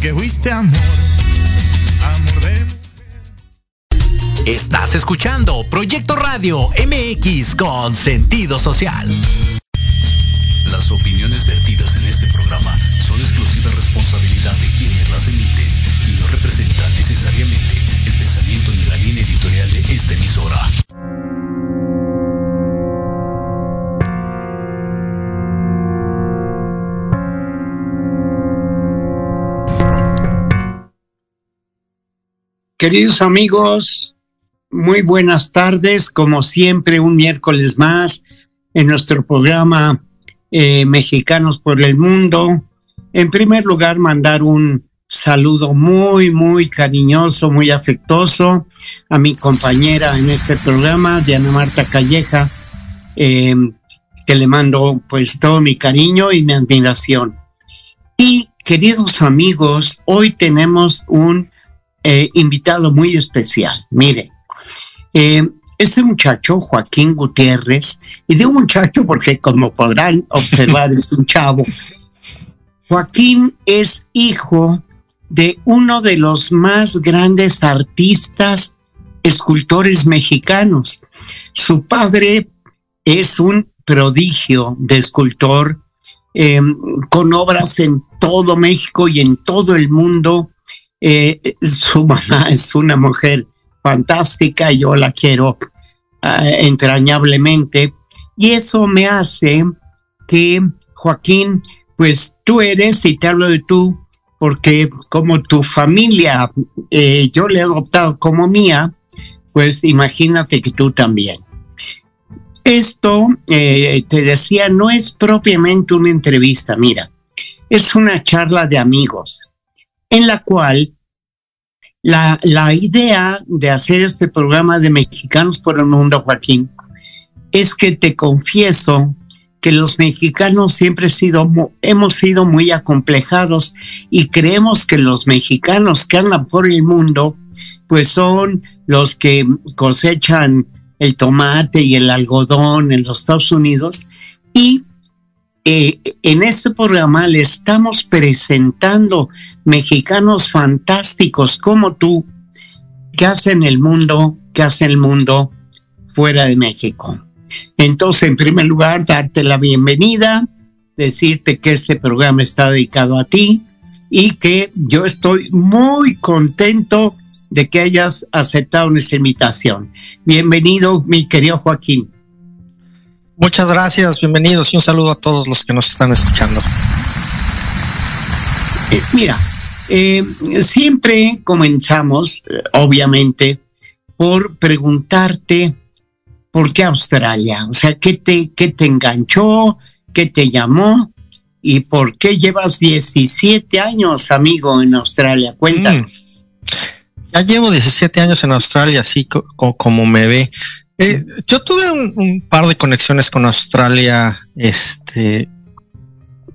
Porque fuiste amor, amor de Estás escuchando Proyecto Radio MX con sentido social. Las opiniones Queridos amigos, muy buenas tardes, como siempre, un miércoles más en nuestro programa eh, Mexicanos por el Mundo. En primer lugar, mandar un saludo muy, muy cariñoso, muy afectuoso a mi compañera en este programa, Diana Marta Calleja, eh, que le mando pues todo mi cariño y mi admiración. Y queridos amigos, hoy tenemos un eh, invitado muy especial. Mire, eh, este muchacho, Joaquín Gutiérrez, y digo muchacho porque como podrán observar es un chavo, Joaquín es hijo de uno de los más grandes artistas, escultores mexicanos. Su padre es un prodigio de escultor eh, con obras en todo México y en todo el mundo. Eh, su mamá es una mujer fantástica, yo la quiero uh, entrañablemente, y eso me hace que, Joaquín, pues tú eres, y te hablo de tú, porque como tu familia eh, yo le he adoptado como mía, pues imagínate que tú también. Esto, eh, te decía, no es propiamente una entrevista, mira, es una charla de amigos en la cual la, la, idea de hacer este programa de Mexicanos por el Mundo, Joaquín, es que te confieso que los mexicanos siempre hemos sido muy acomplejados y creemos que los mexicanos que andan por el mundo, pues son los que cosechan el tomate y el algodón en los Estados Unidos y eh, en este programa le estamos presentando mexicanos fantásticos como tú que hacen el mundo, que hacen el mundo fuera de México. Entonces, en primer lugar, darte la bienvenida, decirte que este programa está dedicado a ti y que yo estoy muy contento de que hayas aceptado nuestra invitación. Bienvenido, mi querido Joaquín. Muchas gracias, bienvenidos y un saludo a todos los que nos están escuchando. Eh, mira, eh, siempre comenzamos, eh, obviamente, por preguntarte por qué Australia, o sea, ¿qué te, qué te enganchó, qué te llamó y por qué llevas 17 años, amigo, en Australia. Cuéntanos. Mm. Ya llevo 17 años en Australia, así co como me ve. Eh, yo tuve un, un, par de conexiones con Australia este,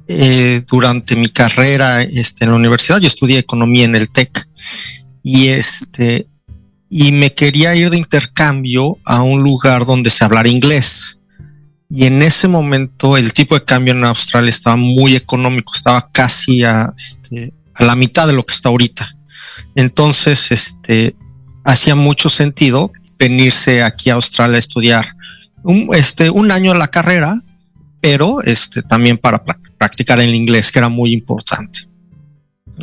eh, durante mi carrera este, en la universidad. Yo estudié economía en el TEC y, este, y me quería ir de intercambio a un lugar donde se hablara inglés. Y en ese momento el tipo de cambio en Australia estaba muy económico, estaba casi a, este, a la mitad de lo que está ahorita. Entonces, este, hacía mucho sentido venirse aquí a Australia a estudiar un, este, un año la carrera, pero este, también para practicar el inglés, que era muy importante.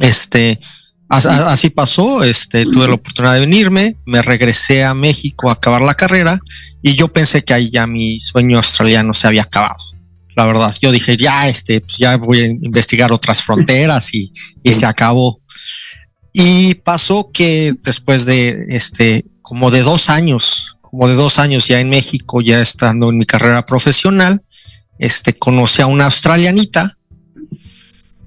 Este, así pasó, este, tuve la oportunidad de venirme, me regresé a México a acabar la carrera y yo pensé que ahí ya mi sueño australiano se había acabado. La verdad, yo dije, ya, este, pues ya voy a investigar otras fronteras y, y se acabó. Y pasó que después de este, como de dos años, como de dos años ya en México, ya estando en mi carrera profesional, este, conocí a una australianita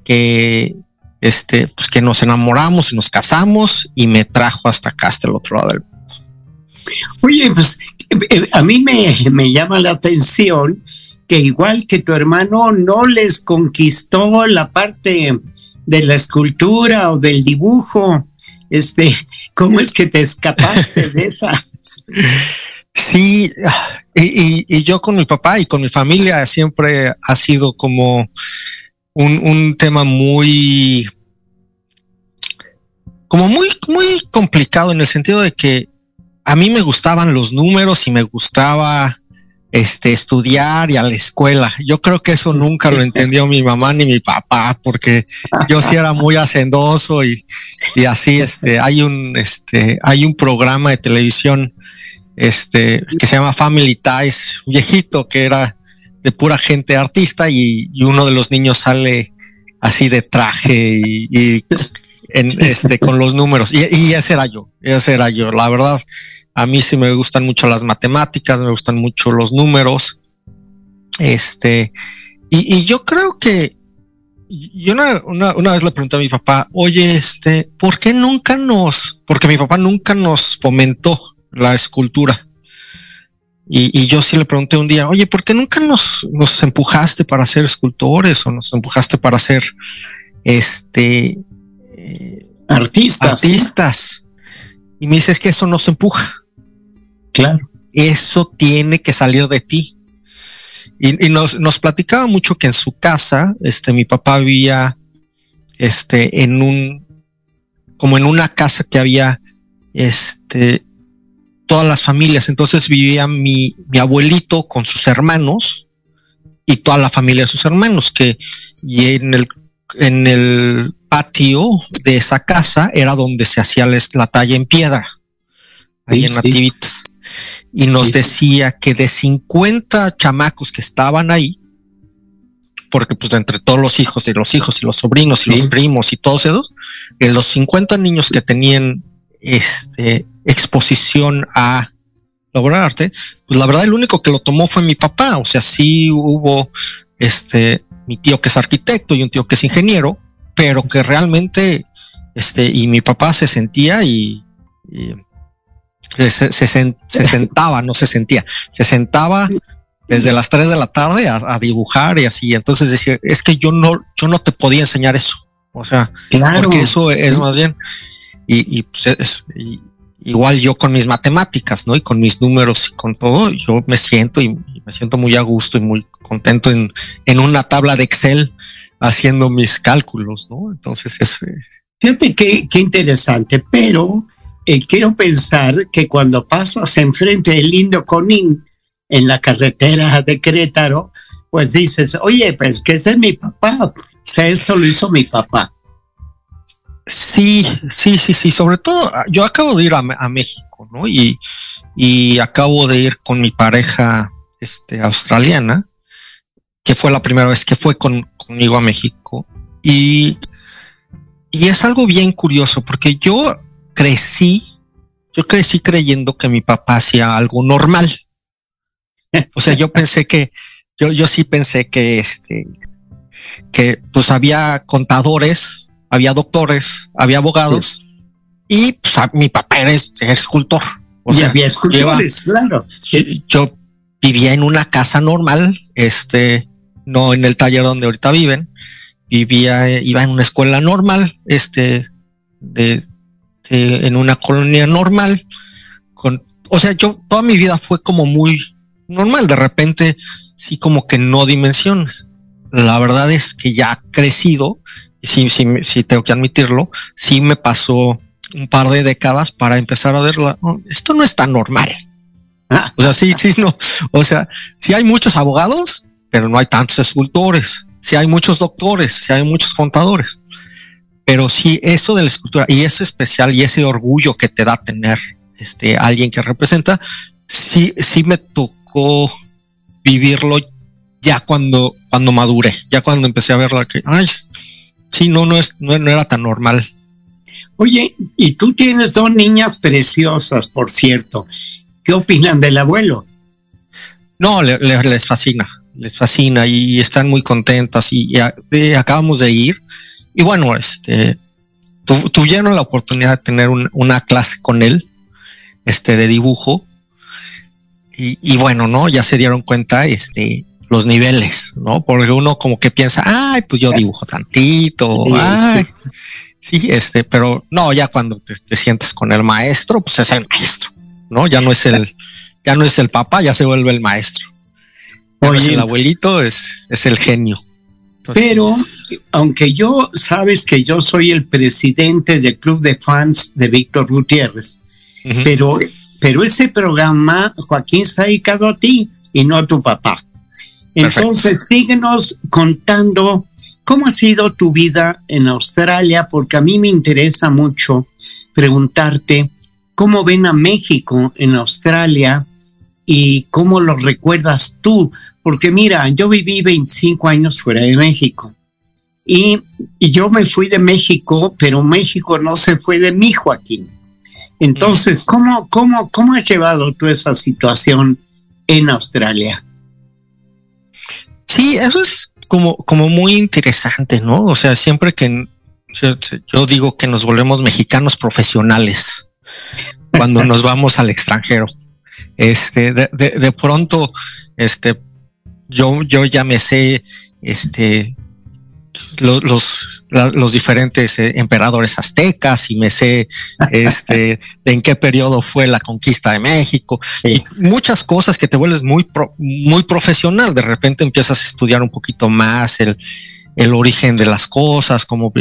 que, este, pues que nos enamoramos y nos casamos y me trajo hasta acá, hasta el otro lado del mundo. Oye, pues eh, a mí me, me llama la atención que igual que tu hermano no les conquistó la parte de la escultura o del dibujo. Este, ¿cómo es que te escapaste de esa? Sí, y, yo con mi papá y con mi familia siempre ha sido como un, un tema muy, como muy, muy complicado en el sentido de que a mí me gustaban los números y me gustaba este, estudiar y a la escuela. Yo creo que eso nunca lo entendió mi mamá ni mi papá, porque yo sí era muy hacendoso y, y así, este, hay un, este, hay un programa de televisión, este, que se llama Family Ties, viejito, que era de pura gente artista y, uno de los niños sale así de traje y, en, este, con los números. Y, y ese era yo, ese era yo, la verdad a mí sí me gustan mucho las matemáticas, me gustan mucho los números. Este, y, yo creo que yo una, vez le pregunté a mi papá, oye, este, ¿por qué nunca nos, porque mi papá nunca nos fomentó la escultura? Y, yo sí le pregunté un día, oye, ¿por qué nunca nos, nos empujaste para ser escultores o nos empujaste para ser este eh, artistas? Artistas. Y me dice, es que eso nos empuja. Claro. Eso tiene que salir de ti. Y, nos, nos, platicaba mucho que en su casa, este, mi papá vivía, este, en un, como en una casa que había, este, todas las familias. Entonces vivía mi, mi abuelito con sus hermanos y toda la familia de sus hermanos, que, y en el, en el patio de esa casa era donde se hacía la talla en piedra, ahí en Nativitas. Y nos decía que de 50 chamacos que estaban ahí, porque pues entre todos los hijos y los hijos y los sobrinos y los primos y todos esos, de los 50 niños que tenían este exposición a lograr arte, pues la verdad el único que lo tomó fue mi papá, o sea, sí hubo este mi tío que es arquitecto y un tío que es ingeniero, pero que realmente este y mi papá se sentía y se, sentaba, no se sentía, se sentaba desde las 3 de la tarde a, dibujar y así. Entonces decía, es que yo no, yo no te podía enseñar eso. O sea, porque eso es más bien, y, pues es, igual yo con mis matemáticas, ¿no? Y con mis números y con todo, yo me siento y, me siento muy a gusto y muy contento en, en una tabla de Excel haciendo mis cálculos, ¿no? Entonces es... Fíjate qué, qué interesante, pero eh, quiero pensar que cuando pasas enfrente del lindo Conín en la carretera de Querétaro, pues dices, oye, pues que ese es mi papá, o sea, esto lo hizo mi papá. Sí, sí, sí, sí, sobre todo ah, yo acabo de ir a, México, ¿no? Y, y, acabo de ir con mi pareja este, australiana, que fue la primera vez que fue con, conmigo a México. Y, y es algo bien curioso, porque yo crecí, yo crecí creyendo que mi papá hacía algo normal. O sea, yo pensé que, yo, yo sí pensé que este, que pues había contadores, había doctores, había abogados y pues mi papá era, escultor. O y sea, había escultores, claro. Yo vivía en una casa normal, este, no en el taller donde ahorita viven, vivía, iba en una escuela normal, este, de en una colonia normal. Con, o sea, yo toda mi vida fue como muy normal. De repente, sí, como que no dimensiones. La verdad es que ya crecido, y sí, sí, sí tengo que admitirlo, sí me pasó un par de décadas para empezar a verla. esto no es tan normal. Ah. O sea, sí, sí, no. O sea, sí hay muchos abogados, pero no hay tantos escultores. Sí hay muchos doctores, sí hay muchos contadores. Pero sí, eso de la escultura y ese especial y ese orgullo que te da tener este alguien que representa, sí, sí me tocó vivirlo ya cuando, cuando maduré, ya cuando empecé a verla que, ay, sí, no, no es, no era tan normal Oye, y tú tienes dos niñas preciosas, por cierto. ¿Qué opinan del abuelo? No, les fascina, les fascina y están muy contentas y, acabamos de ir. Y bueno, este, tuvieron la oportunidad de tener una clase con él, este, de dibujo. Y, bueno, ¿no? Ya se dieron cuenta, este, los niveles, ¿no? Porque uno como que piensa, ay, pues yo dibujo tantito, ay, Sí, este, pero no, ya cuando te, sientes con el maestro, pues es el maestro, ¿no? Ya no es el, ya no es el papá, ya se vuelve el maestro. Oye, el abuelito es, es el genio. pero, aunque yo sabes que yo soy el presidente del club de fans de Víctor Gutiérrez, pero, pero ese programa, Joaquín, se ha dedicado a ti y no a tu papá. Entonces, síguenos contando ¿Cómo ha sido tu vida en Australia? Porque a mí me interesa mucho preguntarte cómo ven a México en Australia y cómo lo recuerdas tú. Porque mira, yo viví 25 años fuera de México y, yo me fui de México, pero México no se fue de mí, Joaquín. Entonces, ¿cómo, cómo, cómo has llevado tú esa situación en Australia? Sí, eso es como, como muy interesante, ¿no? O sea, siempre que yo digo que nos volvemos mexicanos profesionales cuando nos vamos al extranjero. Este, de, de, de, pronto, este, yo, yo ya me sé, este, los, los, diferentes eh, emperadores aztecas y me sé este, en qué periodo fue la conquista de México. Y muchas cosas que te vuelves muy, muy profesional. De repente empiezas a estudiar un poquito más el, el origen de las cosas, como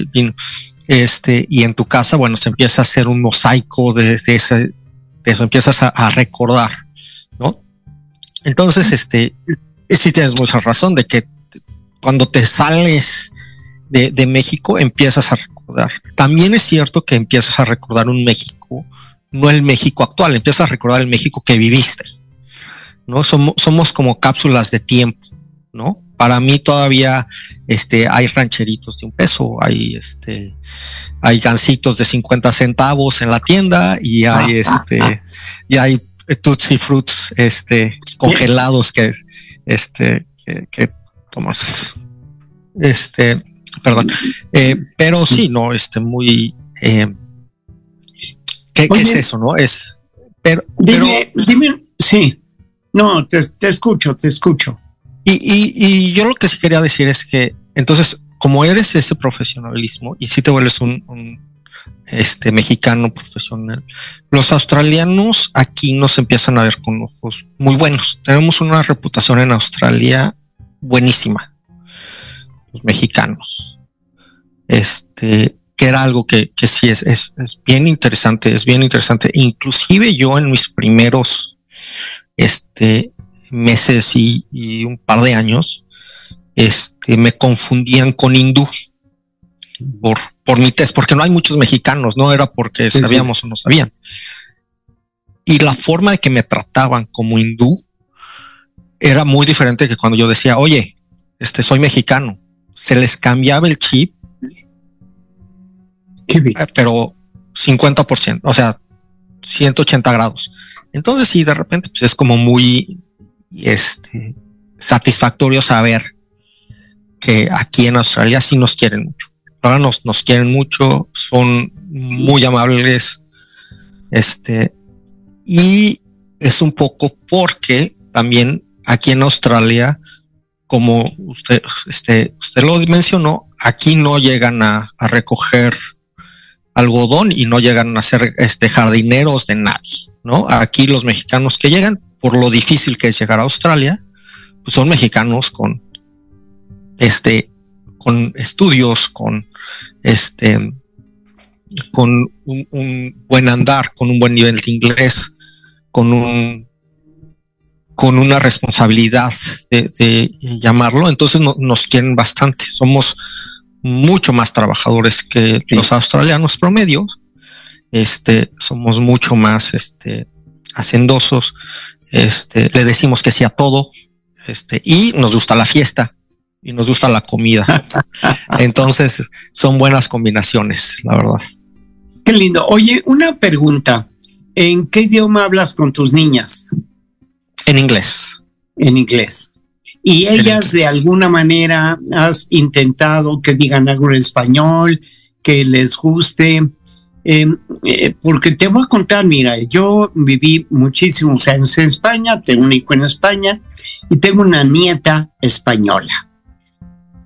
este, y en tu casa, bueno, se empieza a hacer un mosaico de, ese, de eso, empiezas a, a, recordar, ¿no? Entonces, este, sí tienes mucha razón de que cuando te sales de, México empiezas a recordar. También es cierto que empiezas a recordar un México, no el México actual, empiezas a recordar el México que viviste. ¿no? Somos, somos como cápsulas de tiempo, ¿no? Para mí todavía este, hay rancheritos de un peso, hay, este, hay gancitos de 50 centavos en la tienda y hay, ah. este, y hay Tutsi Fruits este, congelados que, este, que, que tomas. Este, perdón. Eh, pero sí, no, este, muy. Eh, ¿qué, es eso, no? Es. Pero. Dime, dime, sí. No, te, escucho, te escucho. Y, y, yo lo que sí quería decir es que, entonces, como eres ese profesionalismo y si te vuelves un, un este mexicano profesional. Los australianos aquí nos empiezan a ver con ojos muy buenos. Tenemos una reputación en Australia buenísima los mexicanos. Este, que era algo que, que sí es, es, es, bien interesante, es bien interesante. Inclusive yo en mis primeros este, meses y, y un par de años, este, me confundían con hindú por, por mi test, porque no hay muchos mexicanos, no era porque sabíamos o no sabían. Y la forma de que me trataban como hindú era muy diferente que cuando yo decía, oye, este, soy mexicano se les cambiaba el chip, eh, pero 50%, o sea, 180 grados. Entonces, sí, de repente, pues es como muy este, satisfactorio saber que aquí en Australia sí nos quieren mucho. Ahora nos, nos quieren mucho, son muy amables, este, y es un poco porque también aquí en Australia como usted, este, usted lo mencionó, aquí no llegan a, recoger algodón y no llegan a ser este, jardineros de nadie, ¿no? Aquí los mexicanos que llegan, por lo difícil que es llegar a Australia, pues son mexicanos con, este, con estudios, con, este, con un, buen andar, con un buen nivel de inglés, con un con una responsabilidad de, llamarlo, entonces nos quieren bastante. Somos mucho más trabajadores que los australianos promedios. Este, somos mucho más este, hacendosos. Este, le decimos que sí a todo. Este, y nos gusta la fiesta y nos gusta la comida. Entonces, son buenas combinaciones, la verdad. Qué lindo. Oye, una pregunta. ¿En qué idioma hablas con tus niñas? En inglés. En inglés. ¿Y ellas de alguna manera has intentado que digan algo en español, que les guste? Em, eh, porque te voy a contar, mira, yo viví muchísimos años en España, tengo un hijo en España y tengo una nieta española.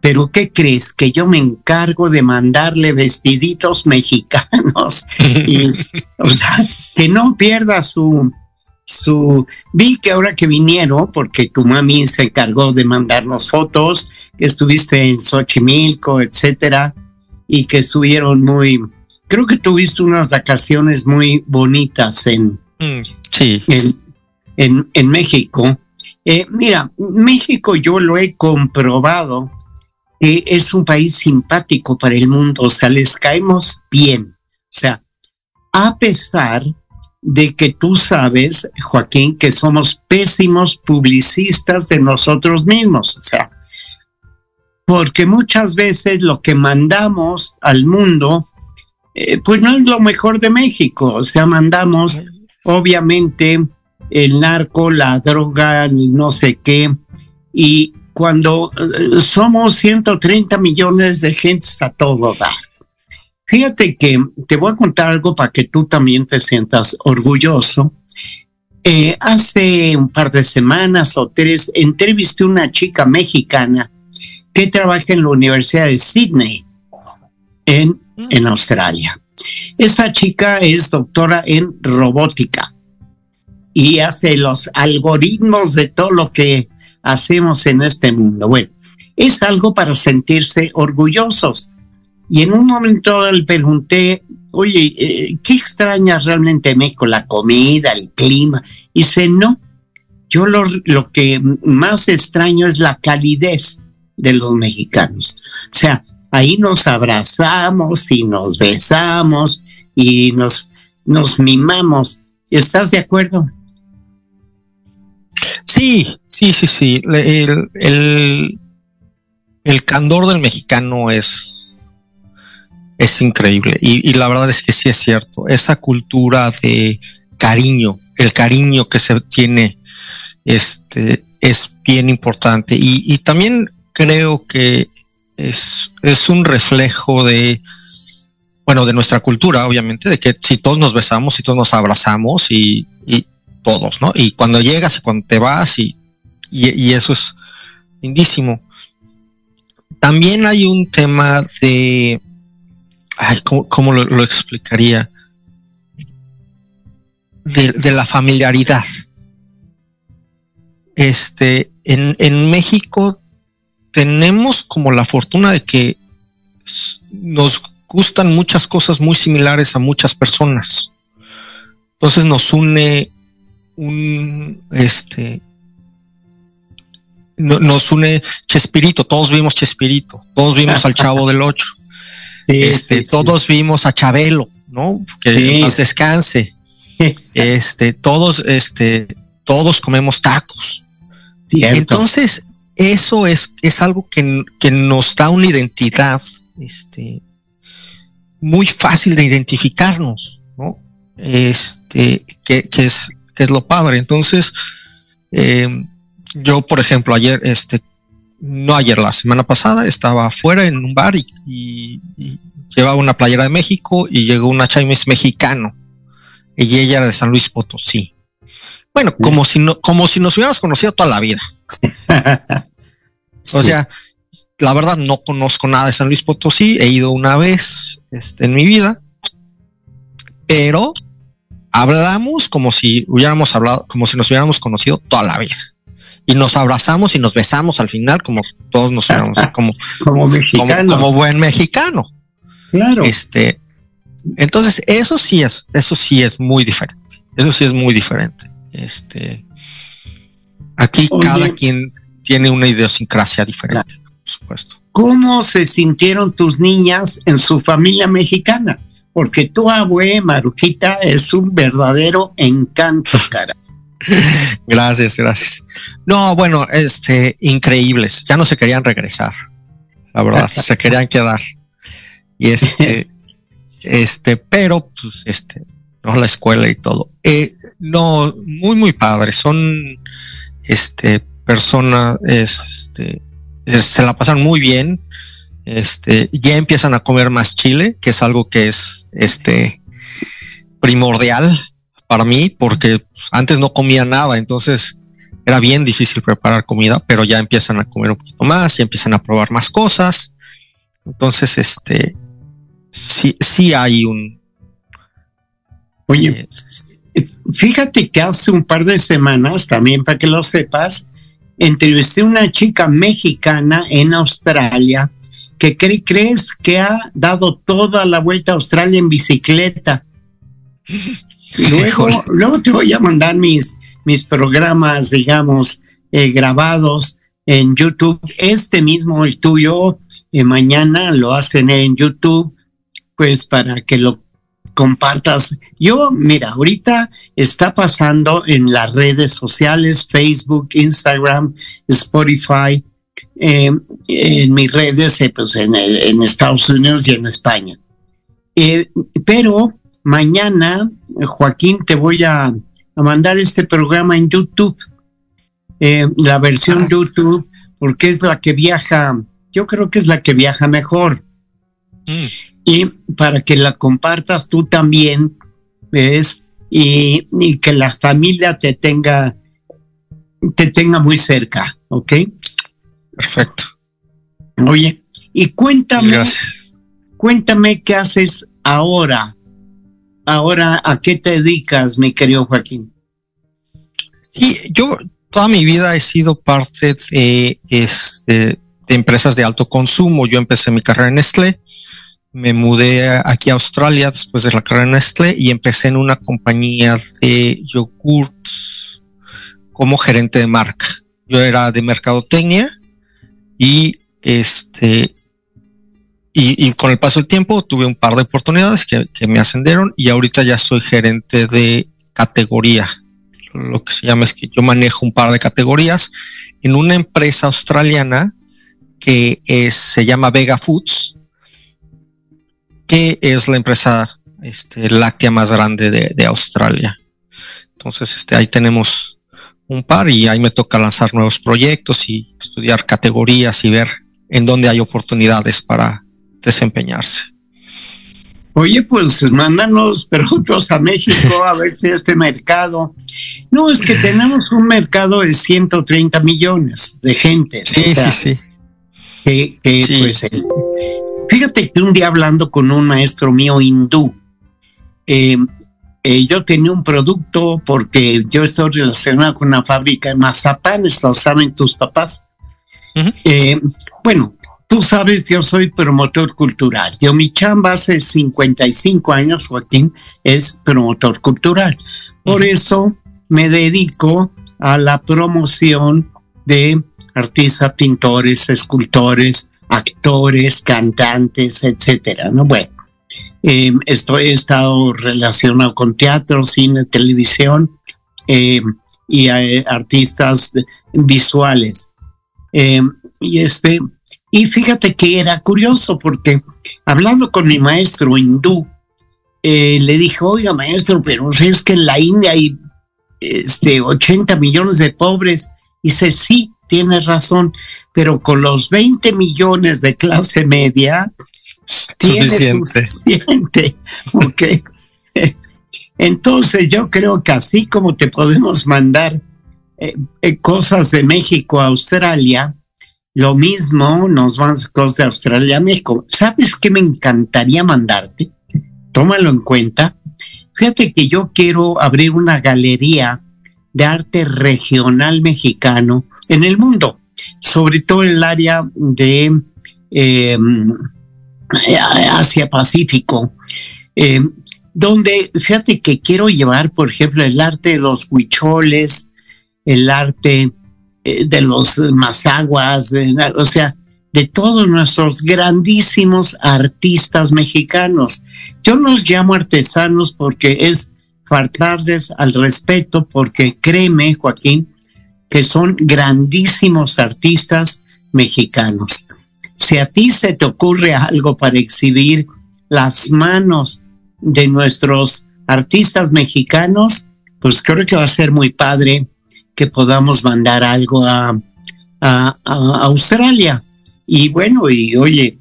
Pero ¿qué crees? Que yo me encargo de mandarle vestiditos mexicanos y, o sea, que no pierda su, su... Vi que ahora que vinieron, porque tu mami se encargó de mandarnos fotos, que estuviste en Xochimilco, etcétera, y que estuvieron muy... Creo que tuviste unas vacaciones muy bonitas en, mm, sí. en, en, México. Eh, mira, México yo lo he comprobado que es un país simpático para el mundo, o sea, les caemos bien. O sea, a pesar de que tú sabes, Joaquín, que somos pésimos publicistas de nosotros mismos, o sea, porque muchas veces lo que mandamos al mundo, eh, pues no es lo mejor de México, o sea, mandamos obviamente el narco, la droga, no sé qué, y cuando eh, somos 130 millones de gente a todo dar. Fíjate que te voy a contar algo para que tú también te sientas orgulloso. Eh, hace un par de semanas o tres entrevisté a una chica mexicana que trabaja en la Universidad de Sydney, en, mm. en Australia. Esta chica es doctora en robótica y hace los algoritmos de todo lo que hacemos en este mundo. Bueno, es algo para sentirse orgullosos y en un momento le pregunté, oye, eh, ¿qué extrañas realmente México? La comida, el clima. Y dice, no, yo lo, lo que más extraño es la calidez de los mexicanos. O sea, ahí nos abrazamos y nos besamos y nos, nos mimamos. ¿Estás de acuerdo? Sí, sí, sí, sí. El, el, el candor del mexicano es es increíble. Y, la verdad es que sí es cierto. Esa cultura de cariño, el cariño que se tiene, este, es bien importante. Y, también creo que es, es un reflejo de, bueno, de nuestra cultura, obviamente, de que si todos nos besamos, si todos nos abrazamos y, y todos, ¿no? Y cuando llegas y cuando te vas y, y, eso es lindísimo. También hay un tema de ay, ¿cómo, lo, explicaría? De, la familiaridad. Este, en, en México tenemos como la fortuna de que nos gustan muchas cosas muy similares a muchas personas. Entonces nos une un, este, nos une Chespirito, todos vimos Chespirito, todos vimos al Chavo del Ocho este, todos vimos a Chabelo, ¿no? Que nos descanse. este, todos, este, todos comemos tacos. Entonces, eso es, es algo que, que, nos da una identidad, este, muy fácil de identificarnos, ¿no? Este, que, que es, que es lo padre. Entonces, eh, yo, por ejemplo, ayer, este, no ayer, la semana pasada, estaba afuera en un bar y, llevaba una playera de México y llegó una Chinese mexicano. Y ella era de San Luis Potosí. Bueno, como si no, como si nos hubiéramos conocido toda la vida. O sea, la verdad no conozco nada de San Luis Potosí, he ido una vez este, en mi vida, pero hablamos como si hubiéramos hablado, como si nos hubiéramos conocido toda la vida y nos abrazamos y nos besamos al final, como todos nos como, como, como, buen mexicano. Claro. Este, Entonces, eso sí es, eso sí es muy diferente. Eso sí es muy diferente. Este, aquí cada quien tiene una idiosincrasia diferente, por supuesto. ¿Cómo se sintieron tus niñas en su familia mexicana? Porque tu abuela Maruquita es un verdadero encanto, cara. gracias, gracias. No, bueno, este, increíbles. Ya no se querían regresar, la verdad, se querían quedar. Y este, este, pero pues este, no la escuela y todo. Eh, no, muy, muy padres. Son, este, personas, este, se la pasan muy bien. Este, ya empiezan a comer más chile, que es algo que es, este, primordial para mí, porque antes no comía nada, entonces era bien difícil preparar comida, pero ya empiezan a comer un poquito más y empiezan a probar más cosas. Entonces, este, sí, sí hay un. Oye, eh, fíjate que hace un par de semanas, también para que lo sepas, entrevisté a una chica mexicana en Australia que crees que ha dado toda la vuelta a Australia en bicicleta. Luego, luego te voy a mandar mis, mis programas, digamos, eh, grabados en YouTube. Este mismo, el tuyo, eh, mañana lo hacen en YouTube pues para que lo compartas. Yo, mira, ahorita está pasando en las redes sociales, Facebook, Instagram, Spotify, eh, en mis redes, eh, pues en, en, Estados Unidos y en España. Eh, pero mañana, Joaquín, te voy a, a, mandar este programa en YouTube, la versión ah. YouTube, porque es la que viaja, yo creo que es la que viaja mejor. Mm y para que la compartas tú también, ¿ves? Y, que la familia te tenga, te tenga muy cerca, ¿ok? Perfecto. Oye, y cuéntame, cuéntame qué haces ahora. Ahora, ¿a qué te dedicas, mi querido Joaquín? Sí, yo toda mi vida he sido parte de, este, de empresas de alto consumo. Yo empecé mi carrera en Nestlé me mudé aquí a Australia después de la carrera Nestlé y empecé en una compañía de yogurts como gerente de marca. Yo era de mercadotecnia y este y, con el paso del tiempo tuve un par de oportunidades que, me ascendieron y ahorita ya soy gerente de categoría. Lo que se llama es que yo manejo un par de categorías en una empresa australiana que se llama Vega Foods que es la empresa este, láctea más grande de, Australia. Entonces, este, ahí tenemos un par y ahí me toca lanzar nuevos proyectos y estudiar categorías y ver en dónde hay oportunidades para desempeñarse. Oye, pues mándanos productos a México a ver si este mercado. No, es que tenemos un mercado de 130 millones de gente. Sí, sí, sí. Que, pues Fíjate que un día hablando con un maestro mío hindú, eh, eh, yo tenía un producto porque yo estoy relacionado con una fábrica de mazapanes, lo saben tus papás. Eh, bueno, tú sabes, yo soy promotor cultural. Yo mi chamba hace 55 años, Joaquín, es promotor cultural. Por eso me dedico a la promoción de artistas, pintores, escultores, actores, cantantes, etcétera, ¿no? Bueno, eh, he estado relacionado con teatro, cine, televisión eh, y eh, artistas visuales. y este, y fíjate que era curioso porque hablando con mi maestro hindú, le dijo, oiga maestro, pero si es que en la India hay este, 80 millones de pobres. Y dice, sí, tienes razón, pero con los 20 millones de clase media, suficiente. suficiente. ok. Entonces yo creo que así como te podemos mandar eh, eh, cosas de México a Australia, lo mismo nos van cosas de Australia a México. ¿Sabes qué me encantaría mandarte? Tómalo en cuenta. Fíjate que yo quiero abrir una galería de arte regional mexicano en el mundo, sobre todo en el área de em, Asia-Pacífico. eh, donde fíjate que quiero llevar, por ejemplo, el arte de los huicholes, el arte eh, de los mazaguas, o sea, de todos nuestros grandísimos artistas mexicanos. Yo los llamo artesanos porque es faltarles al respeto, porque créeme, Joaquín, que son grandísimos artistas mexicanos. Si a ti se te ocurre algo para exhibir las manos de nuestros artistas mexicanos, pues creo que va a ser muy padre que podamos mandar algo a, Australia. Y bueno, y oye,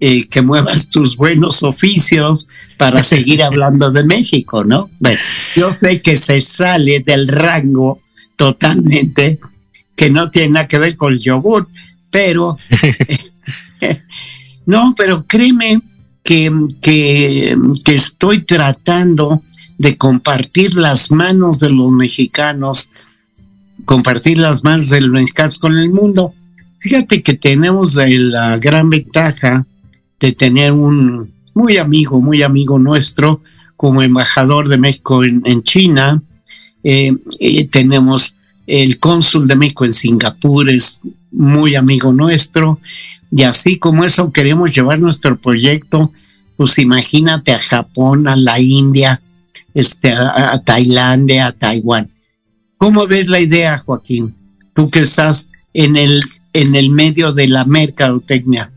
eh, que muevas tus buenos oficios para seguir hablando de México, ¿no? Bueno, yo sé que se sale del rango totalmente, que no tiene nada que ver con el yogur, pero no, pero créeme que, que, que estoy tratando de compartir las manos de los mexicanos compartir las manos de los mexicanos con el mundo. Fíjate que tenemos la gran ventaja de tener un muy amigo, muy amigo nuestro como embajador de México en, China. Eh, tenemos el cónsul de México en Singapur, es muy amigo nuestro. Y así como eso queremos llevar nuestro proyecto, pues imagínate a Japón, a la India, este, a Tailandia, a Taiwán. ¿Cómo ves la idea, Joaquín? Tú que estás en el, en el medio de la mercadotecnia.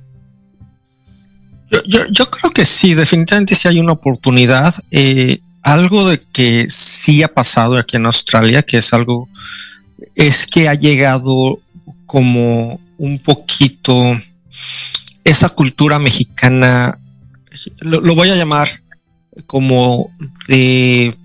Yo, creo que sí, definitivamente sí hay una oportunidad. Eh, algo de que sí ha pasado aquí en Australia, que es algo, es que ha llegado como un poquito esa cultura mexicana, lo voy a llamar como de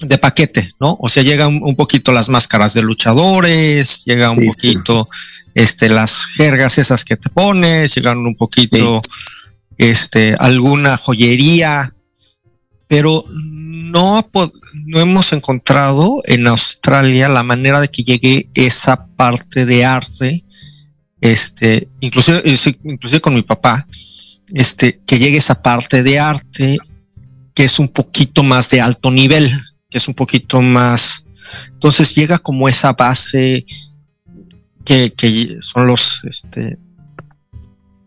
de paquete, ¿no? O sea, llegan un poquito las máscaras de luchadores, llega un poquito este las jergas esas que te pones, llegan un poquito este alguna joyería, pero no no hemos encontrado en Australia la manera de que llegue esa parte de arte este, inclusive, inclusive con mi papá, este, que llegue esa parte de arte que es un poquito más de alto nivel, que es un poquito más. Entonces llega como esa base que, que son los, este,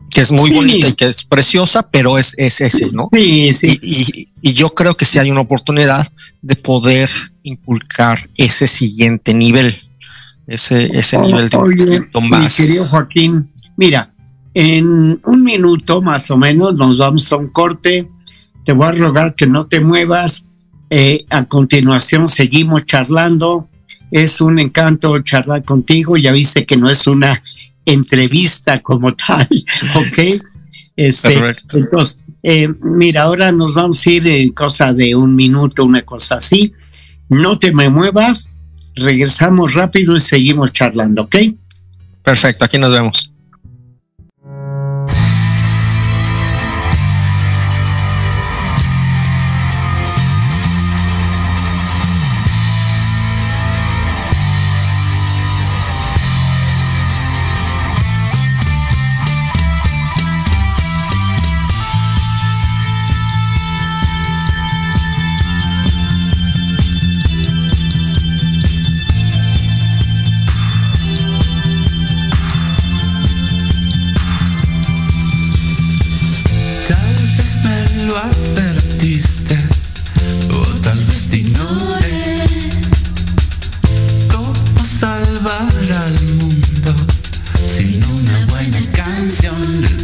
que es muy bonita y que es preciosa, pero es, es ese, ¿no? Sí, sí. Y, y, yo creo que sí hay una oportunidad de poder inculcar ese siguiente nivel, ese, ese nivel de oye, más. querido Joaquín, mira, en un minuto más o menos nos vamos a un corte. Te voy a rogar que no te muevas eh, a continuación seguimos charlando. Es un encanto charlar contigo. Ya viste que no es una entrevista como tal, ¿ok? Este, entonces, eh, mira, ahora nos vamos a ir en cosa de un minuto, una cosa así. No te me muevas, regresamos rápido y seguimos charlando, ¿ok? Perfecto, aquí nos vemos.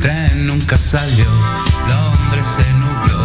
Guardo toda tu tempestad fueron los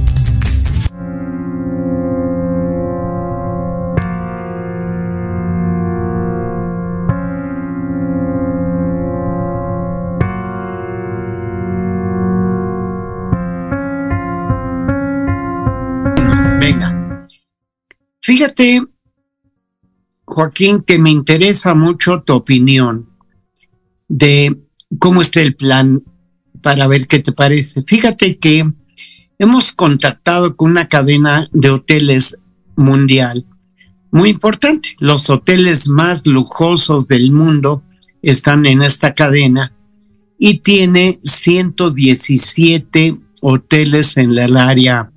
Fíjate, Joaquín, que me interesa mucho tu opinión de cómo está el plan para ver qué te parece. Fíjate que hemos contactado con una cadena de hoteles mundial muy importante. Los hoteles más lujosos del mundo están en esta cadena y tiene 117 hoteles en el área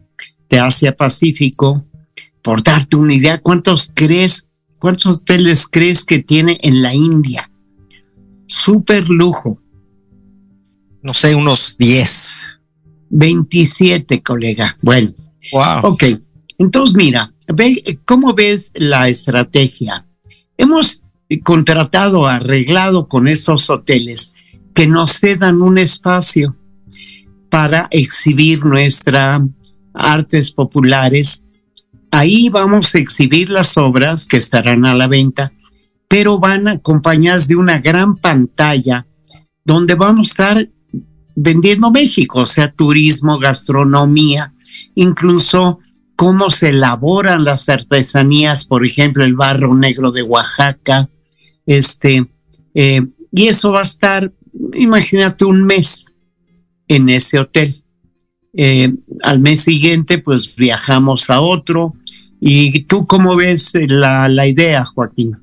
de Asia Pacífico por darte una idea, ¿cuántos crees, cuántos hoteles crees que tiene en la India? Súper lujo. No sé, unos 10. 27, colega. Bueno. Wow. Ok. Entonces, mira, ve, ¿cómo ves la estrategia? Hemos contratado, arreglado con estos hoteles que nos cedan un espacio para exhibir nuestras artes populares Ahí vamos a exhibir las obras que estarán a la venta, pero van acompañadas de una gran pantalla donde vamos a estar vendiendo México, o sea, turismo, gastronomía, incluso cómo se elaboran las artesanías, por ejemplo, el barro negro de Oaxaca, este, eh, y eso va a estar, imagínate, un mes en ese hotel. Eh, al mes siguiente, pues viajamos a otro, ¿Y tú cómo ves la, idea, Joaquín?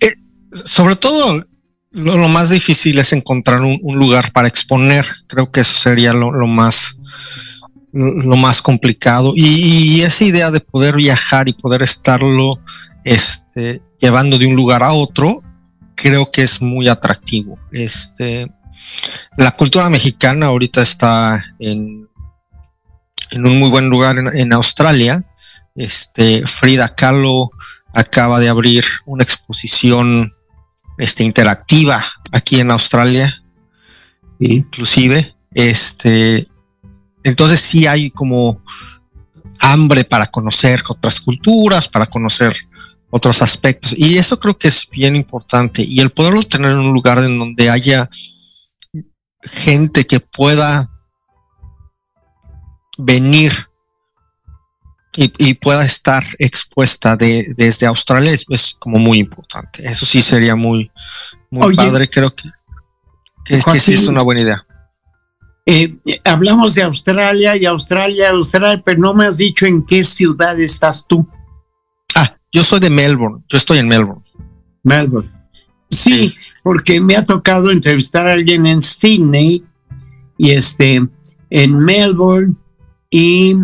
Eh, sobre todo, lo, más difícil es encontrar un, lugar para exponer. Creo que eso sería lo, más lo, más complicado. Y, esa idea de poder viajar y poder estarlo este, llevando de un lugar a otro, creo que es muy atractivo. Este, la cultura mexicana ahorita está en en un muy buen lugar en, Australia. Este, Frida Kahlo acaba de abrir una exposición este, interactiva aquí en Australia, inclusive. Este, entonces sí hay como hambre para conocer otras culturas, para conocer otros aspectos. Y eso creo que es bien importante. Y el poderlo tener en un lugar en donde haya gente que pueda venir y, pueda estar expuesta de, desde Australia es, como muy importante. Eso sí sería muy, muy padre. Creo que, que, sí es una buena idea. Eh, hablamos de Australia y Australia, Australia, pero no me has dicho en qué ciudad estás tú. Ah, yo soy de Melbourne. Yo estoy en Melbourne. Melbourne. Sí, porque me ha tocado entrevistar a alguien en Sydney y este en Melbourne y,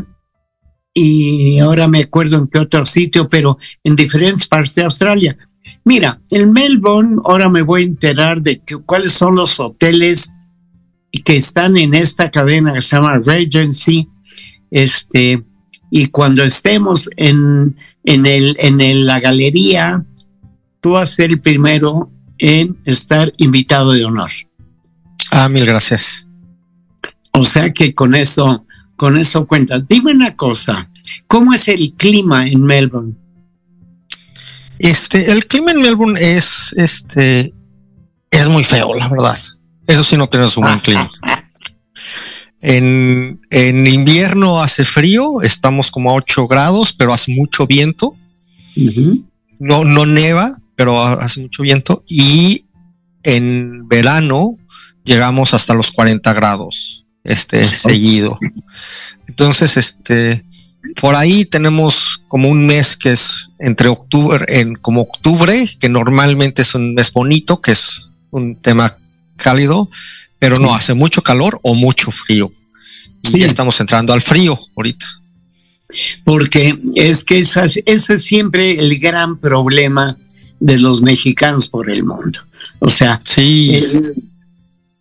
y ahora me acuerdo en qué otro sitio, pero en diferentes partes de Australia. Mira, en Melbourne ahora me voy a enterar de cuáles son los hoteles que están en esta cadena que se llama Regency. Este, y cuando estemos en en, el, en el, la galería, tú vas a ser el primero en estar invitado de honor. Ah, mil gracias. O sea que con eso, con eso cuenta. Dime una cosa, ¿cómo es el clima en Melbourne? Este, el clima en Melbourne es, este, es muy feo, la verdad. Eso sí no tenemos un buen clima. En, en, invierno hace frío, estamos como a 8 grados, pero hace mucho viento. Uh -huh. No, no neva, pero hace mucho viento. Y en verano llegamos hasta los 40 grados, este, seguido. Entonces, este, por ahí tenemos como un mes que es entre octubre, en como octubre, que normalmente es un mes bonito, que es un tema cálido, pero no hace mucho calor o mucho frío. Y sí. ya estamos entrando al frío ahorita. Porque es que esa, ese es siempre el gran problema de los mexicanos por el mundo. O sea, sí. el,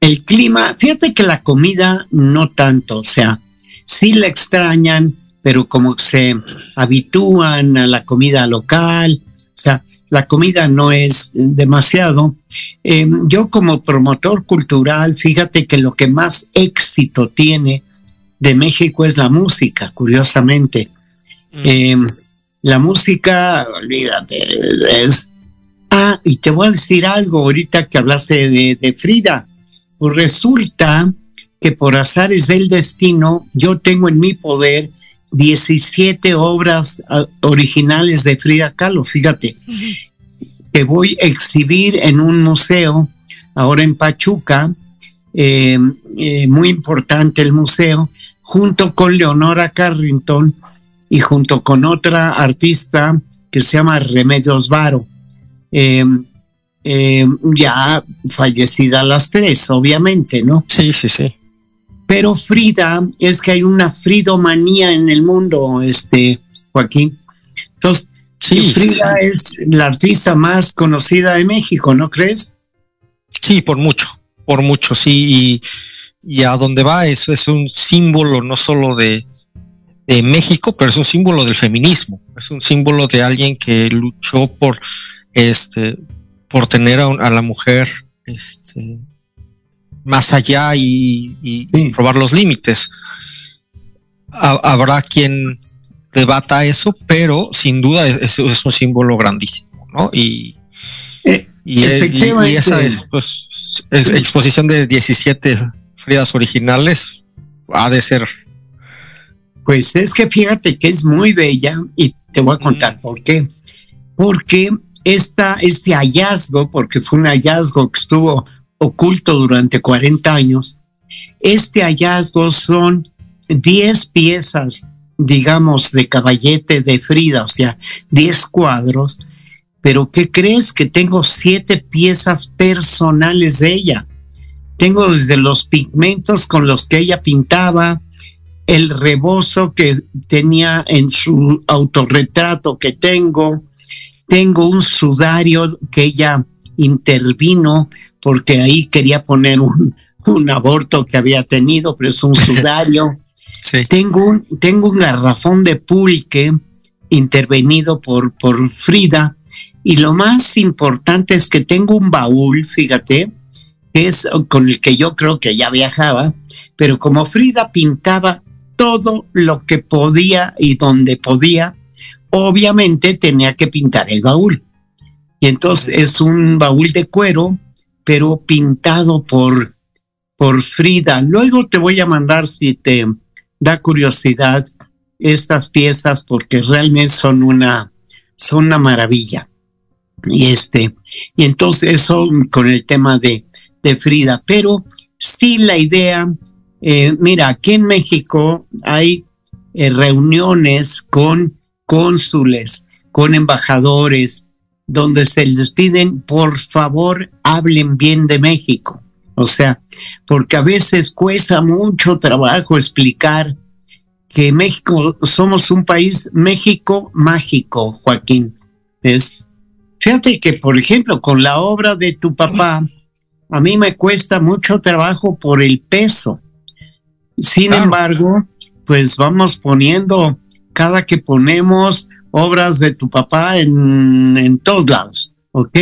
el clima, fíjate que la comida no tanto, o sea, sí la extrañan, pero como se habitúan a la comida local, o sea, la comida no es demasiado. Eh, yo como promotor cultural, fíjate que lo que más éxito tiene de México es la música, curiosamente. Mm. Eh, la música, olvídate, es... Ah, y te voy a decir algo ahorita que hablaste de, de Frida. Pues resulta que por azares del destino, yo tengo en mi poder 17 obras uh, originales de Frida Kahlo, fíjate, uh -huh. que voy a exhibir en un museo ahora en Pachuca, eh, eh, muy importante el museo, junto con Leonora Carrington y junto con otra artista que se llama Remedios Varo. Eh, ya fallecida las tres, obviamente, ¿no? Sí, sí, sí. Pero Frida, es que hay una fridomanía en el mundo, este, Joaquín. Entonces, sí, Frida sí. es la artista más conocida de México, ¿no crees? Sí, por mucho, por mucho, sí. Y, y a donde va eso es un símbolo no solo de, de México, pero es un símbolo del feminismo. Es un símbolo de alguien que luchó por, este, por tener a, a la mujer, este, más allá y, y sí. probar los límites. Habrá quien debata eso, pero sin duda es, es un símbolo grandísimo, ¿no? Y, eh, y, y, y, esa es, pues, exposición de 17 Fridas originales ha de ser. Pues es que fíjate que es muy bella y te voy a contar mm. por qué. Porque esta, este hallazgo, porque fue un hallazgo que estuvo oculto durante 40 años. Este hallazgo son 10 piezas, digamos, de caballete de Frida, o sea, 10 cuadros, pero ¿qué crees? Que tengo siete piezas personales de ella. Tengo desde los pigmentos con los que ella pintaba, el rebozo que tenía en su autorretrato que tengo, tengo un sudario que ella intervino porque ahí quería poner un, un aborto que había tenido, pero es un sudario. sí. tengo, un, tengo un garrafón de pulque intervenido por, por Frida. Y lo más importante es que tengo un baúl, fíjate, que es con el que yo creo que ya viajaba, pero como Frida pintaba todo lo que podía y donde podía, obviamente tenía que pintar el baúl. Y entonces es un baúl de cuero pero pintado por, por Frida. Luego te voy a mandar si te da curiosidad estas piezas porque realmente son una, son una maravilla. Y este, y entonces eso con el tema de, de Frida, pero sí la idea, eh, mira, aquí en México hay eh, reuniones con cónsules, con embajadores, donde se les piden, por favor, hablen bien de México. O sea, porque a veces cuesta mucho trabajo explicar que México somos un país México mágico, Joaquín. Es, fíjate que, por ejemplo, con la obra de tu papá, a mí me cuesta mucho trabajo por el peso. Sin claro. embargo, pues vamos poniendo, cada que ponemos obras de tu papá en, en todos lados, ¿ok?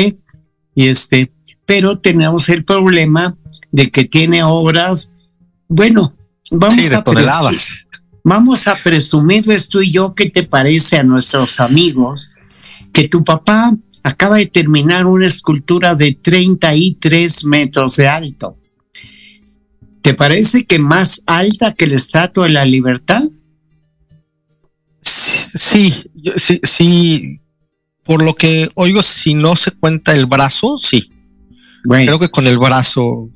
Y este, pero tenemos el problema de que tiene obras, bueno, vamos Sí, de a toneladas. Vamos a presumirles tú y yo qué te parece a nuestros amigos que tu papá acaba de terminar una escultura de 33 metros de alto. ¿Te parece que más alta que la Estatua de la Libertad? Sí, sí, sí. Por lo que oigo, si no se cuenta el brazo, sí. Bueno, Creo que con el brazo.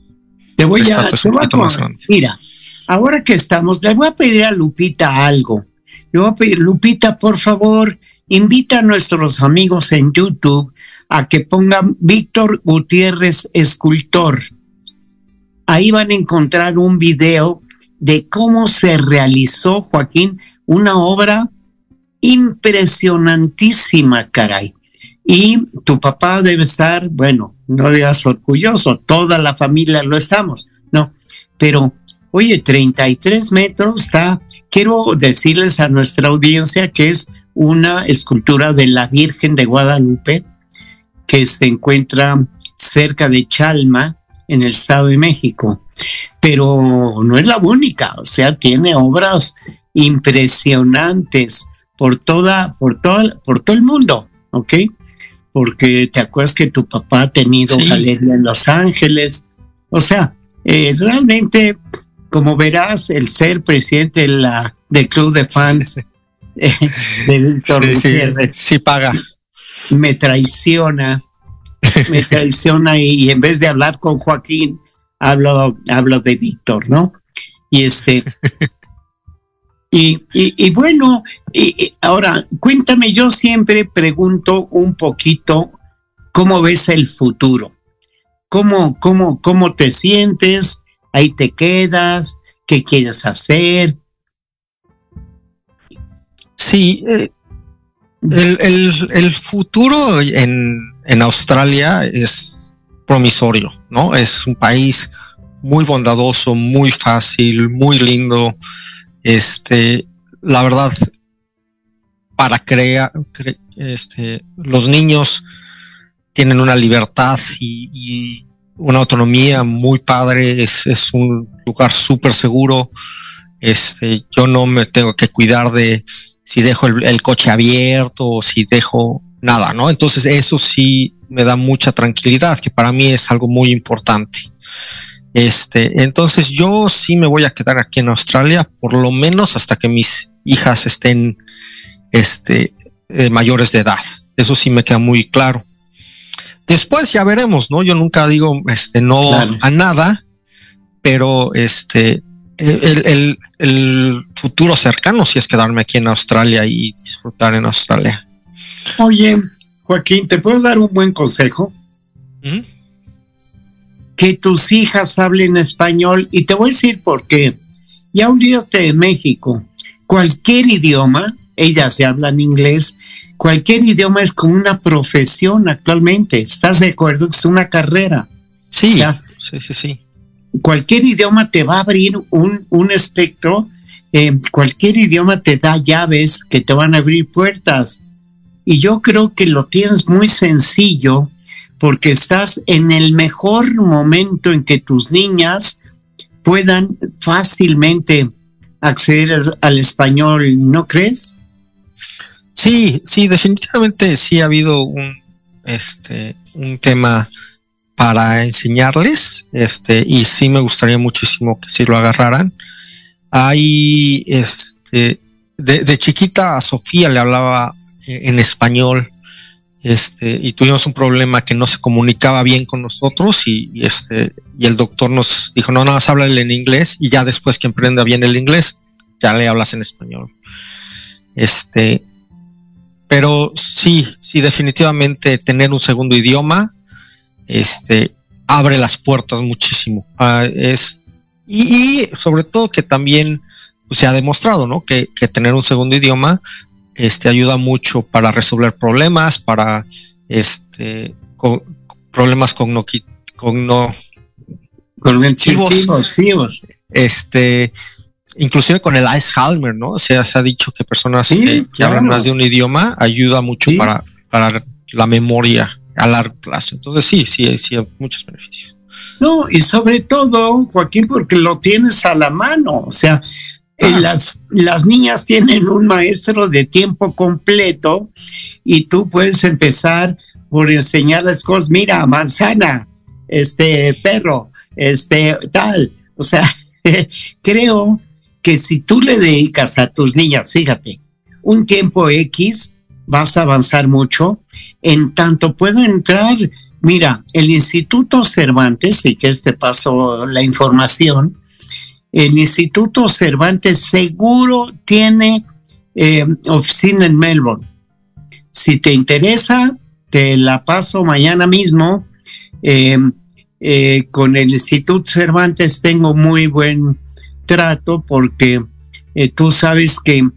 te voy a, te voy más mira, ahora que estamos, le voy a pedir a Lupita algo. Le voy a pedir, Lupita, por favor, invita a nuestros amigos en YouTube a que pongan Víctor Gutiérrez Escultor. Ahí van a encontrar un video de cómo se realizó, Joaquín, una obra impresionantísima, caray. Y tu papá debe estar, bueno, no digas orgulloso, toda la familia lo estamos, no, pero oye, 33 metros está, quiero decirles a nuestra audiencia que es una escultura de la Virgen de Guadalupe que se encuentra cerca de Chalma, en el Estado de México. Pero no es la única, o sea, tiene obras impresionantes por toda, por toda, por todo el mundo, ¿ok? Porque te acuerdas que tu papá ha tenido Sí. galería en Los Ángeles. O sea, eh, realmente, como verás, el ser presidente de la, del club de fans eh, de Víctor Sí, sí, sí paga. me traiciona, me traiciona y, y en vez de hablar con Joaquín, hablo, hablo de Víctor, ¿no? Y este, y, y, y bueno, y, y ahora cuéntame, yo siempre pregunto un poquito cómo ves el futuro, cómo, cómo, cómo te sientes, ahí te quedas, qué quieres hacer. Sí, eh, el, el- el futuro en, Australia es promisorio, ¿no? Es un país muy bondadoso, muy fácil, muy lindo. Este, la verdad, para crear, cre- este, los niños tienen una libertad y, y una autonomía muy padre. Es, es un lugar súper seguro. Este, yo no me tengo que cuidar de si dejo el, el coche abierto o si dejo nada, ¿no? Entonces eso sí me da mucha tranquilidad, que para mí es algo muy importante. Este, entonces yo sí me voy a quedar aquí en Australia, por lo menos hasta que mis hijas estén, este, eh, mayores de edad. Eso sí me queda muy claro. Después ya veremos, ¿no? Yo nunca digo, este, no Claro. a nada, pero este, el, el- el futuro cercano sí es quedarme aquí en Australia y disfrutar en Australia. Oye, Joaquín, ¿te puedo dar un buen consejo? Ujú. que tus hijas hablen español y te voy a decir por qué. Ya olvídate de México. Cualquier idioma, ellas ya hablan inglés, cualquier idioma es como una profesión actualmente. ¿Estás de acuerdo? Es una carrera. Sí, sí, sí, sí. Cualquier idioma te va a abrir un, un espectro, eh, cualquier idioma te da llaves que te van a abrir puertas. Y yo creo que lo tienes muy sencillo porque estás en el mejor momento en que tus niñas puedan fácilmente acceder al- español, ¿no crees? Sí, sí, definitivamente sí ha habido un, este, un tema para enseñarles, este, y sí me gustaría muchísimo que sí lo agarraran. Hay, este, de, chiquita a Sofía le hablaba eh, en español, este, y tuvimos un problema que no se comunicaba bien con nosotros y, este, y el doctor nos dijo, no, nada más háblale en inglés y ya después que aprenda bien el inglés, ya le hablas en español. Este, pero sí, sí, definitivamente tener un segundo idioma, este, abre las puertas muchísimo. Ah, es, y, y sobre todo que también pues, se ha demostrado, ¿no? Que, que tener un segundo idioma, este, ayuda mucho para resolver problemas, para, este, co- problemas cogno, cogno, Cognitivos, este, inclusive con el Alzheimer, ¿no? O sea, se ha dicho que personas Sí, que, que claro. hablan más de un idioma ayuda mucho Sí. para, para la memoria a largo plazo. Entonces sí, sí, sí, hay muchos beneficios. No, y sobre todo, Joaquín, porque lo tienes a la mano. O sea, eh, Ah. las, las niñas tienen un maestro de tiempo completo y tú puedes empezar por enseñarles cosas. Mira, manzana, este perro, este tal. O sea, creo que si tú le dedicas a tus niñas, fíjate, un tiempo X, vas a avanzar mucho. En tanto puedo entrar Mira, el Instituto Cervantes, y que este paso la información, el Instituto Cervantes seguro tiene eh, oficina en Melbourne. Si te interesa, te la paso mañana mismo. Eh, eh, con el Instituto Cervantes tengo muy buen trato porque tú sabes que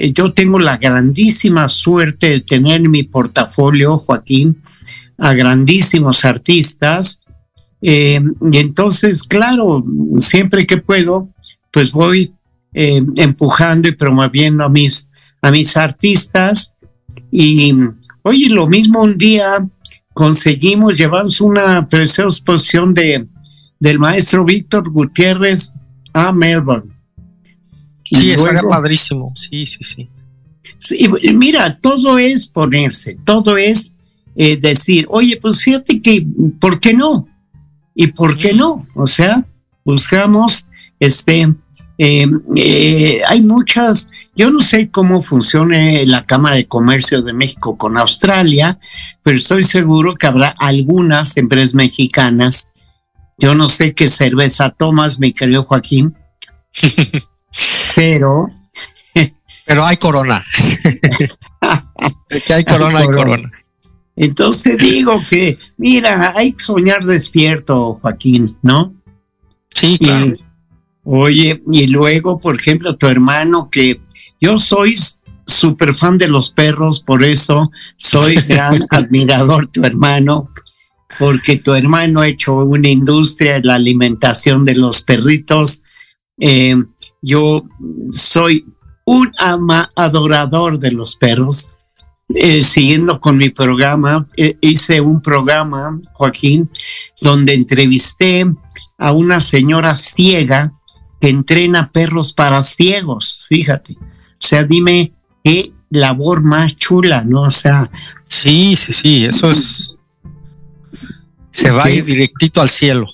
eh, yo tengo la grandísima suerte de tener en mi portafolio, Joaquín, a grandísimos artistas. Eh, y entonces, claro, siempre que puedo, pues voy eh, empujando y promoviendo a mis, a mis artistas. Y oye, lo mismo un día conseguimos, llevamos una preciosa exposición de, del maestro Víctor Gutiérrez a Melbourne. Sí, estaría luego- padrísimo. Sí, sí, sí. Mira, todo es ponerse, todo es eh, decir, oye, pues fíjate que, ¿por qué no? ¿Y por qué no? O sea, buscamos, este, eh, eh, hay muchas, yo no sé cómo funcione la Cámara de Comercio de México con Australia, pero estoy seguro que habrá algunas empresas mexicanas. Yo no sé qué cerveza tomas, mi querido Joaquín, pero Pero hay corona. Que hay corona, hay corona. Entonces digo que, mira, hay que soñar despierto, Joaquín, ¿no? Sí, claro. Y, oye, y luego, por ejemplo, tu hermano, que yo soy súper fan de los perros, por eso soy gran admirador tu hermano, porque tu hermano ha hecho una industria en la alimentación de los perritos. Eh, yo soy un ama adorador de los perros. Eh, siguiendo con mi programa, eh, hice un programa, Joaquín, donde entrevisté a una señora ciega que entrena perros para ciegos, fíjate. O sea, dime qué labor más chula, ¿no? O sea, Sí, sí, sí. Eso es. Se va ir directito al cielo.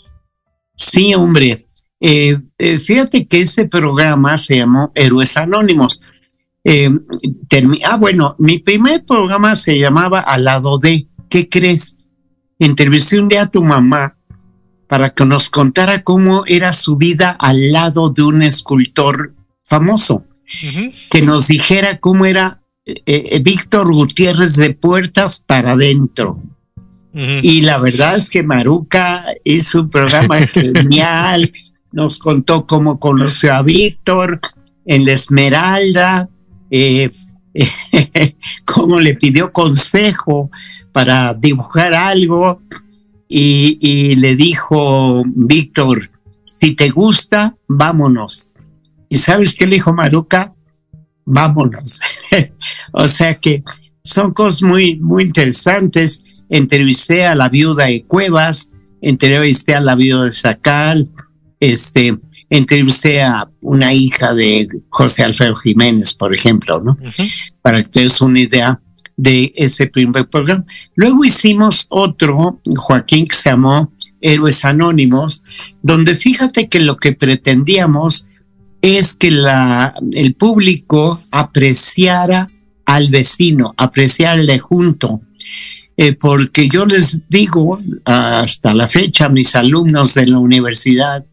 sí, hombre. Eh, eh, fíjate que ese programa se llamó Héroes Anónimos. Eh, ah, bueno, mi primer programa se llamaba Al lado de, ¿qué crees? Entrevisté un día a tu mamá para que nos contara cómo era su vida al lado de un escultor famoso, que nos dijera cómo era Víctor Gutiérrez de puertas para adentro. Y la verdad es que Maruca hizo un programa genial, nos contó cómo conoció a Víctor en la Esmeralda, eh, cómo le pidió consejo para dibujar algo y, le dijo Víctor, si te gusta, vámonos. ¿Y sabes qué le dijo Maruca? Vámonos. o sea que son cosas muy, muy interesantes. Entrevisté a la viuda de Cuevas, entrevisté a la viuda de Sacal, este, entrevisté a una hija de José Alfredo Jiménez, por ejemplo, ¿no? Para que te des una idea de ese primer programa. Luego hicimos otro, Joaquín, que se llamó Héroes Anónimos, donde fíjate que lo que pretendíamos es que la, el público apreciara al vecino, apreciara al de junto. Eh, porque yo les digo hasta la fecha a mis alumnos de la universidad,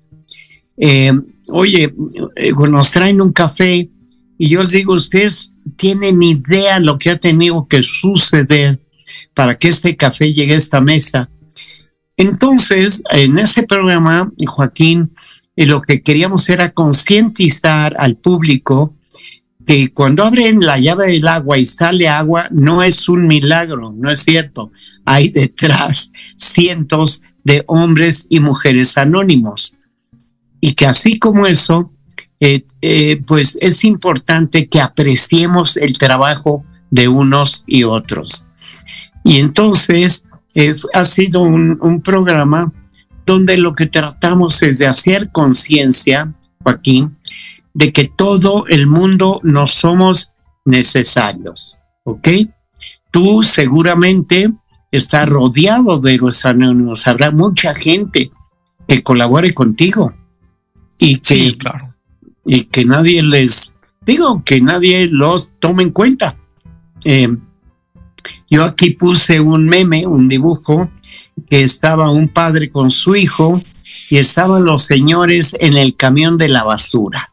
eh, oye, eh, nos traen un café y yo les digo, ustedes tienen idea lo que ha tenido que suceder para que este café llegue a esta mesa. Entonces, en ese programa, Joaquín, eh, lo que queríamos era concientizar al público que cuando abren la llave del agua y sale agua, no es un milagro, no es cierto. Hay detrás cientos de hombres y mujeres anónimos. Y que así como eso, eh, eh, pues es importante que apreciemos el trabajo de unos y otros. Y entonces eh, ha sido un, programa donde lo que tratamos es de hacer conciencia, Joaquín, de que todo el mundo no somos necesarios, ¿ok? Tú seguramente estás rodeado de los anónimos, habrá mucha gente que colabore contigo y que, Sí, claro. y que nadie les, digo, que nadie los tome en cuenta. Eh, yo aquí puse un meme, un dibujo, que estaba un padre con su hijo y estaban los señores en el camión de la basura.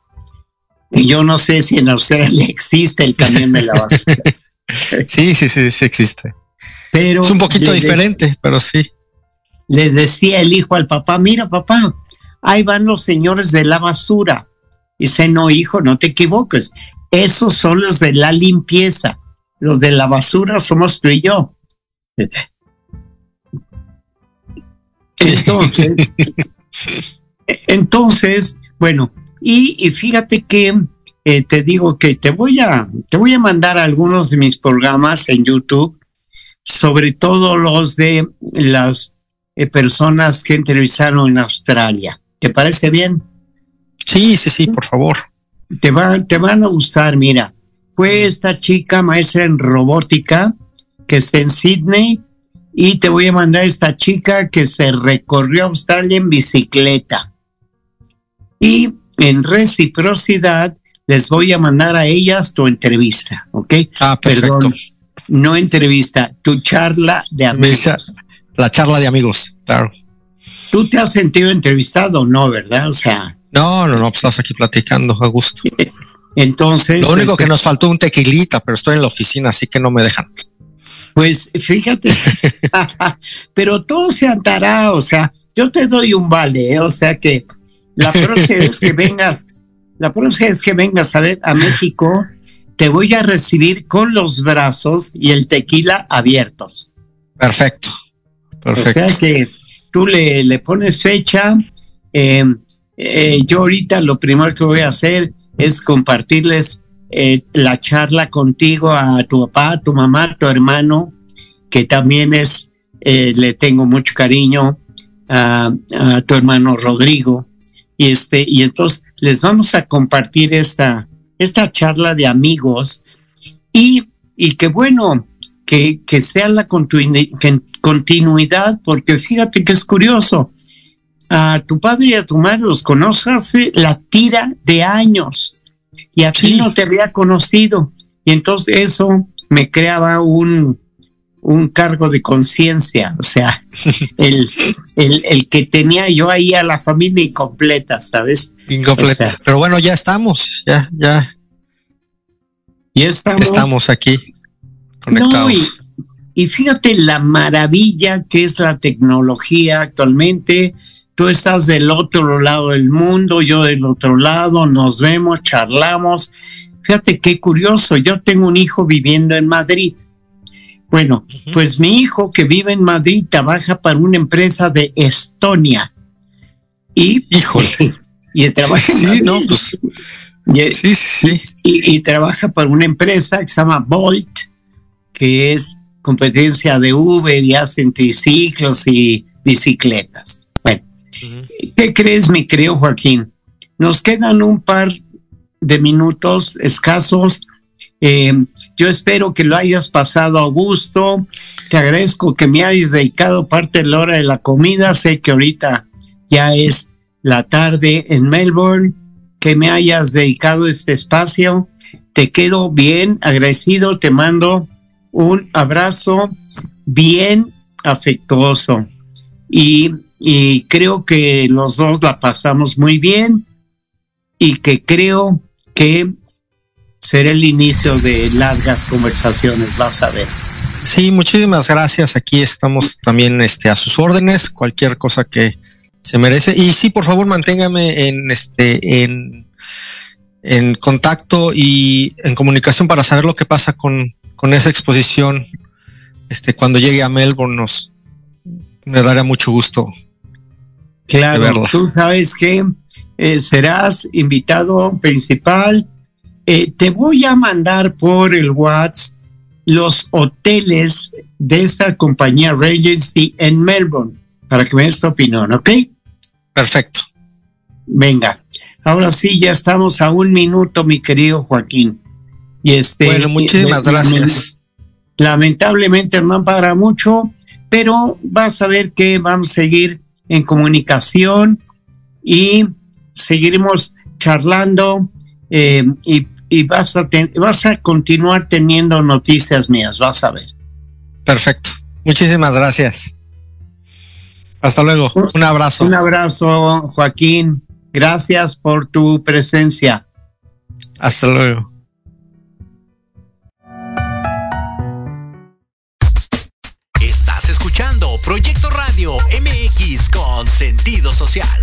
Y yo no sé si en Australia existe el camión de la basura, Sí, sí, sí, sí existe. pero Es un poquito diferente, pero sí. Le decía el hijo al papá, mira papá, ahí van los señores de la basura. Dice, no hijo, no te equivoques, esos son los de la limpieza, los de la basura somos tú y yo. Entonces, entonces, bueno, y, y fíjate que eh, te digo que te voy a te voy a mandar algunos de mis programas en YouTube, sobre todo los de las eh, personas que entrevistaron en Australia. ¿Te parece bien? Sí, sí, sí, por favor. Te, va, te van a gustar, mira. Fue esta chica maestra en robótica que está en Sydney y te voy a mandar esta chica que se recorrió Australia en bicicleta. Y en reciprocidad les voy a mandar a ellas tu entrevista, ¿ok? Ah, perfecto. Perdón, no entrevista, tu charla de amigos. La charla de amigos, claro. Tú te has sentido entrevistado, ¿no? ¿Verdad? O sea, No, no, no, pues estás aquí platicando a gusto. entonces... Lo único este, que nos faltó un tequilita, pero estoy en la oficina, así que no me dejan. Pues fíjate, pero todo se andará, o sea, yo te doy un vale, ¿eh? o sea que la próxima vez que vengas, la próxima vez que vengas a ver a México, te voy a recibir con los brazos y el tequila abiertos. Perfecto. O Perfecto. sea que tú le, le pones fecha. eh, eh, yo ahorita lo primero que voy a hacer es compartirles eh, la charla contigo a tu papá, a tu mamá, a tu hermano, que también es, le tengo mucho cariño, a, a tu hermano Rodrigo. Y, este, y entonces les vamos a compartir esta, esta charla de amigos y, y que bueno, que, que sea la continuidad, porque fíjate que es curioso. A tu padre y a tu madre los conoces hace la tira de años y a ti no te había conocido. Y entonces eso me creaba un, un cargo de conciencia, o sea, el, el, el que tenía yo ahí a la familia incompleta, ¿sabes? Incompleta. o sea- pero bueno, ya estamos, ya, ya Y estamos, estamos aquí No, y, y fíjate la maravilla que es la tecnología actualmente. Tú estás del otro lado del mundo, yo del otro lado, nos vemos, charlamos. Fíjate qué curioso, yo tengo un hijo viviendo en Madrid. Bueno, pues mi hijo que vive en Madrid trabaja para una empresa de Estonia. Y, Híjole. y trabaja en Sí, Madrid. no, pues Y- sí, sí, sí. y, y trabaja para una empresa que se llama Bolt, que es competencia de Uber y hacen triciclos y bicicletas. Bueno. ¿qué crees, mi querido Joaquín? Nos quedan un par de minutos escasos. Eh, yo espero que lo hayas pasado a gusto. Te agradezco que me hayas dedicado parte de la hora de la comida. Sé que ahorita ya es la tarde en Melbourne. Que me hayas dedicado este espacio. Te quedo bien agradecido. Te mando un abrazo bien afectuoso. Y, y creo que los dos la pasamos muy bien y que creo que será el inicio de largas conversaciones, vas a ver. Sí, muchísimas gracias. Aquí estamos también este, a sus órdenes, cualquier cosa que se merece. Y sí, por favor, manténgame en este en, en contacto y en comunicación para saber lo que pasa con, con esa exposición. Este, cuando llegue a Melbourne nos me daría mucho gusto. Claro, verla. tú sabes que eh, serás invitado principal. Eh, te voy a mandar por el WhatsApp los hoteles de esta compañía Regency en Melbourne para que me des tu opinión, ¿ok? Perfecto. Venga, ahora sí, ya estamos a un minuto, mi querido Joaquín. Y este, bueno, muchísimas gracias. Lamentablemente no para mucho, pero vas a ver que vamos a seguir en comunicación y seguiremos charlando eh, y, y, vas, a vas a continuar teniendo noticias mías, vas a ver. Perfecto. Muchísimas gracias. Hasta luego. Un abrazo. Un abrazo, Joaquín. Gracias por tu presencia. Hasta luego. Con sentido social.